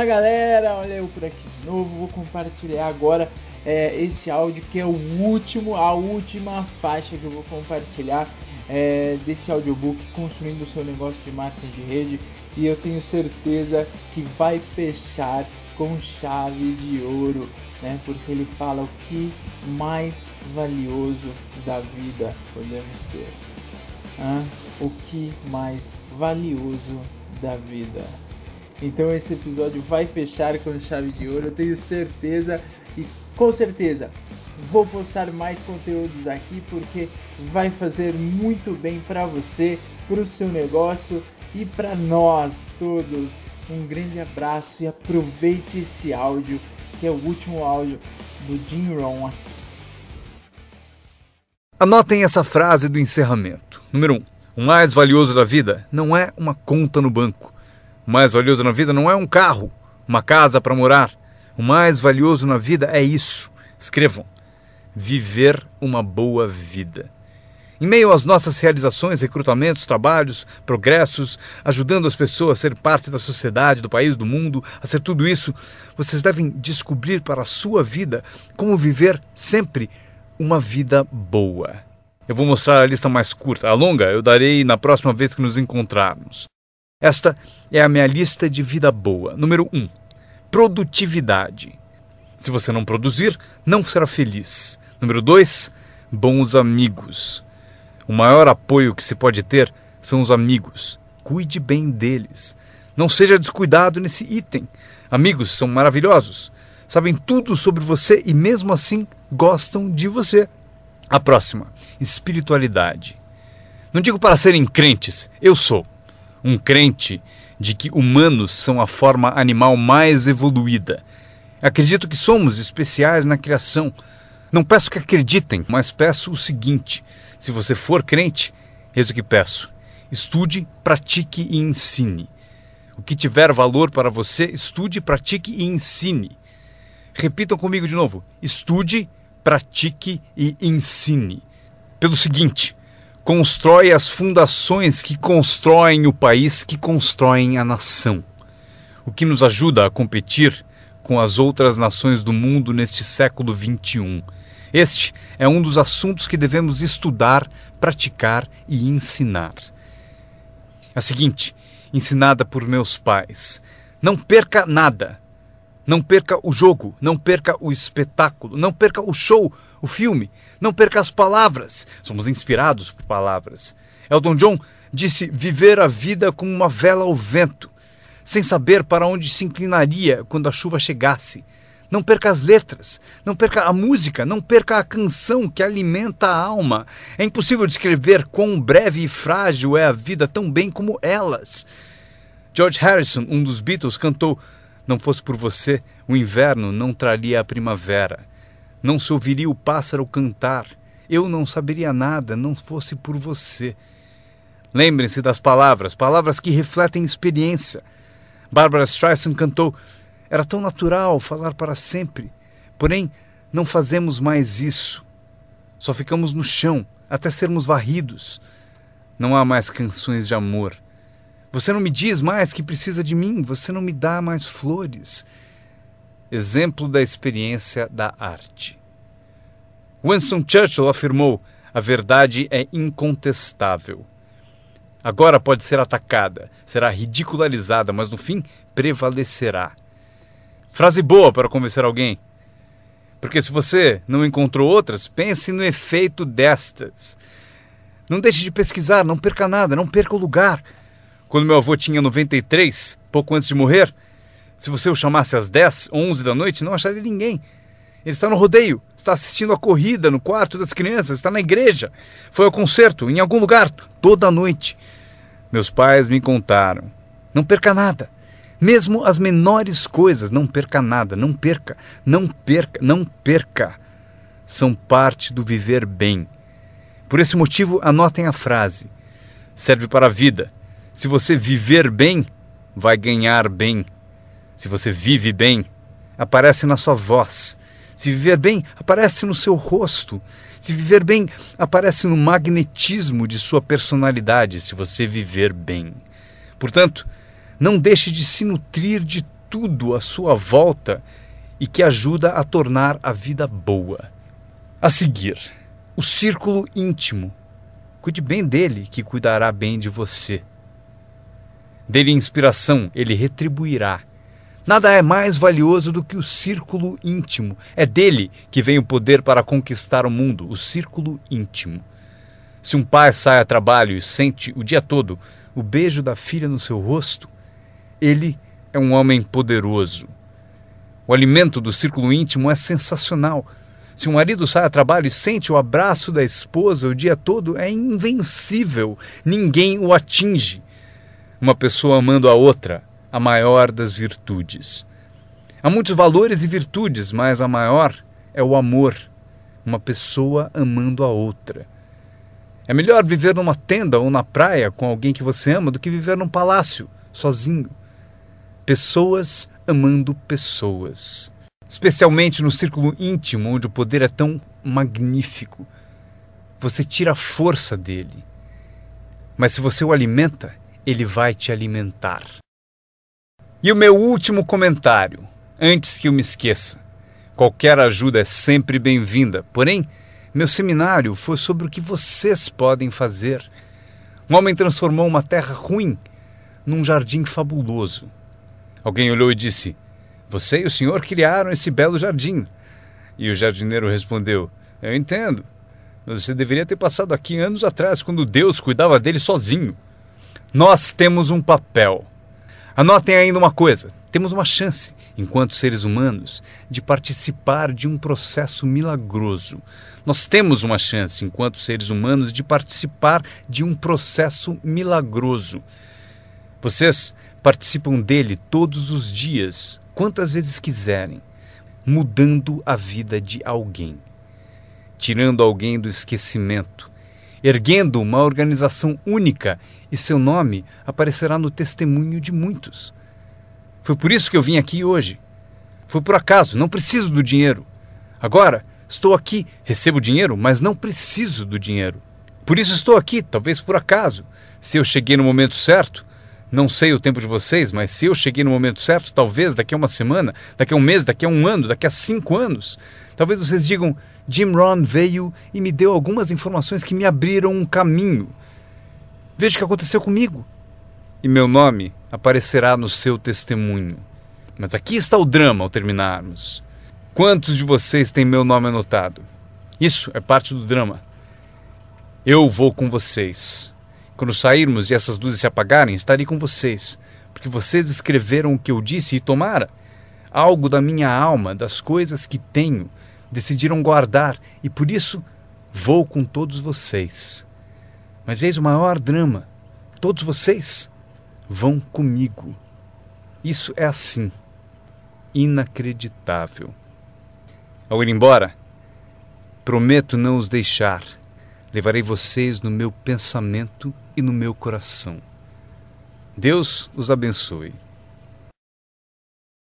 Fala galera, olha eu por aqui de novo, vou compartilhar agora é, esse áudio que é o último, a última faixa que eu vou compartilhar é, desse audiobook Construindo o seu negócio de marketing de rede e eu tenho certeza que vai fechar com chave de ouro, né? Porque ele fala o que mais valioso da vida podemos ter. O que mais valioso da vida. Então esse episódio vai fechar com chave de ouro, eu tenho certeza e com certeza vou postar mais conteúdos aqui porque vai fazer muito bem para você, para o seu negócio e para nós todos. Um grande abraço e aproveite esse áudio que é o último áudio do Jim Rohn aqui. Anotem essa frase do encerramento. Número 1. Um, o mais valioso da vida não é uma conta no banco o mais valioso na vida não é um carro, uma casa para morar. O mais valioso na vida é isso. Escrevam: viver uma boa vida. Em meio às nossas realizações, recrutamentos, trabalhos, progressos, ajudando as pessoas a ser parte da sociedade, do país, do mundo, a ser tudo isso, vocês devem descobrir para a sua vida como viver sempre uma vida boa. Eu vou mostrar a lista mais curta. A longa eu darei na próxima vez que nos encontrarmos. Esta é a minha lista de vida boa. Número 1. Um, produtividade. Se você não produzir, não será feliz. Número 2. Bons amigos. O maior apoio que se pode ter são os amigos. Cuide bem deles. Não seja descuidado nesse item. Amigos são maravilhosos. Sabem tudo sobre você e mesmo assim gostam de você. A próxima, espiritualidade. Não digo para serem crentes, eu sou um crente de que humanos são a forma animal mais evoluída. Acredito que somos especiais na criação. Não peço que acreditem, mas peço o seguinte: se você for crente, eis o que peço. Estude, pratique e ensine. O que tiver valor para você, estude, pratique e ensine. Repitam comigo de novo: estude, pratique e ensine. Pelo seguinte, constrói as fundações que constroem o país, que constroem a nação. O que nos ajuda a competir com as outras nações do mundo neste século XXI. Este é um dos assuntos que devemos estudar, praticar e ensinar. A seguinte, ensinada por meus pais: não perca nada. Não perca o jogo, não perca o espetáculo, não perca o show, o filme, não perca as palavras. Somos inspirados por palavras. Elton John disse viver a vida como uma vela ao vento, sem saber para onde se inclinaria quando a chuva chegasse. Não perca as letras, não perca a música, não perca a canção que alimenta a alma. É impossível descrever quão breve e frágil é a vida tão bem como elas. George Harrison, um dos Beatles, cantou: Não fosse por você, o inverno não traria a primavera. Não se ouviria o pássaro cantar. Eu não saberia nada, não fosse por você. Lembrem-se das palavras, palavras que refletem experiência. Barbara Streisand cantou: Era tão natural falar para sempre. Porém, não fazemos mais isso. Só ficamos no chão até sermos varridos. Não há mais canções de amor. Você não me diz mais que precisa de mim, você não me dá mais flores exemplo da experiência da arte. Winston Churchill afirmou: a verdade é incontestável. Agora pode ser atacada, será ridicularizada, mas no fim prevalecerá. Frase boa para convencer alguém. Porque se você não encontrou outras, pense no efeito destas. Não deixe de pesquisar, não perca nada, não perca o lugar. Quando meu avô tinha 93, pouco antes de morrer, se você o chamasse às 10, 11 da noite, não acharia ninguém. Ele está no rodeio, está assistindo a corrida no quarto das crianças, está na igreja, foi ao concerto, em algum lugar, toda noite. Meus pais me contaram. Não perca nada. Mesmo as menores coisas, não perca nada, não perca, não perca, não perca. São parte do viver bem. Por esse motivo, anotem a frase. Serve para a vida. Se você viver bem, vai ganhar bem. Se você vive bem, aparece na sua voz. Se viver bem, aparece no seu rosto. Se viver bem, aparece no magnetismo de sua personalidade, se você viver bem. Portanto, não deixe de se nutrir de tudo à sua volta e que ajuda a tornar a vida boa. A seguir, o círculo íntimo. Cuide bem dele, que cuidará bem de você. Dele inspiração, ele retribuirá. Nada é mais valioso do que o círculo íntimo. É dele que vem o poder para conquistar o mundo, o círculo íntimo. Se um pai sai a trabalho e sente o dia todo o beijo da filha no seu rosto, ele é um homem poderoso. O alimento do círculo íntimo é sensacional. Se um marido sai a trabalho e sente o abraço da esposa o dia todo, é invencível. Ninguém o atinge. Uma pessoa amando a outra, a maior das virtudes. Há muitos valores e virtudes, mas a maior é o amor. Uma pessoa amando a outra. É melhor viver numa tenda ou na praia com alguém que você ama do que viver num palácio, sozinho. Pessoas amando pessoas. Especialmente no círculo íntimo, onde o poder é tão magnífico. Você tira a força dele. Mas se você o alimenta, ele vai te alimentar. E o meu último comentário, antes que eu me esqueça. Qualquer ajuda é sempre bem-vinda, porém, meu seminário foi sobre o que vocês podem fazer. Um homem transformou uma terra ruim num jardim fabuloso. Alguém olhou e disse: Você e o senhor criaram esse belo jardim. E o jardineiro respondeu: Eu entendo. Mas você deveria ter passado aqui anos atrás, quando Deus cuidava dele sozinho. Nós temos um papel. Anotem ainda uma coisa: temos uma chance, enquanto seres humanos, de participar de um processo milagroso. Nós temos uma chance, enquanto seres humanos, de participar de um processo milagroso. Vocês participam dele todos os dias, quantas vezes quiserem, mudando a vida de alguém, tirando alguém do esquecimento, erguendo uma organização única e seu nome aparecerá no testemunho de muitos. Foi por isso que eu vim aqui hoje. Foi por acaso, não preciso do dinheiro. Agora, estou aqui, recebo dinheiro, mas não preciso do dinheiro. Por isso estou aqui, talvez por acaso. Se eu cheguei no momento certo, não sei o tempo de vocês, mas se eu cheguei no momento certo, talvez daqui a uma semana, daqui a um mês, daqui a um ano, daqui a cinco anos, talvez vocês digam: Jim Ron veio e me deu algumas informações que me abriram um caminho. Veja o que aconteceu comigo. E meu nome aparecerá no seu testemunho. Mas aqui está o drama ao terminarmos. Quantos de vocês têm meu nome anotado? Isso é parte do drama. Eu vou com vocês. Quando sairmos e essas luzes se apagarem, estarei com vocês, porque vocês escreveram o que eu disse e tomara algo da minha alma, das coisas que tenho, decidiram guardar e por isso vou com todos vocês. Mas eis o maior drama: todos vocês vão comigo. Isso é assim, inacreditável. Ao ir embora, prometo não os deixar. Levarei vocês no meu pensamento e no meu coração. Deus os abençoe.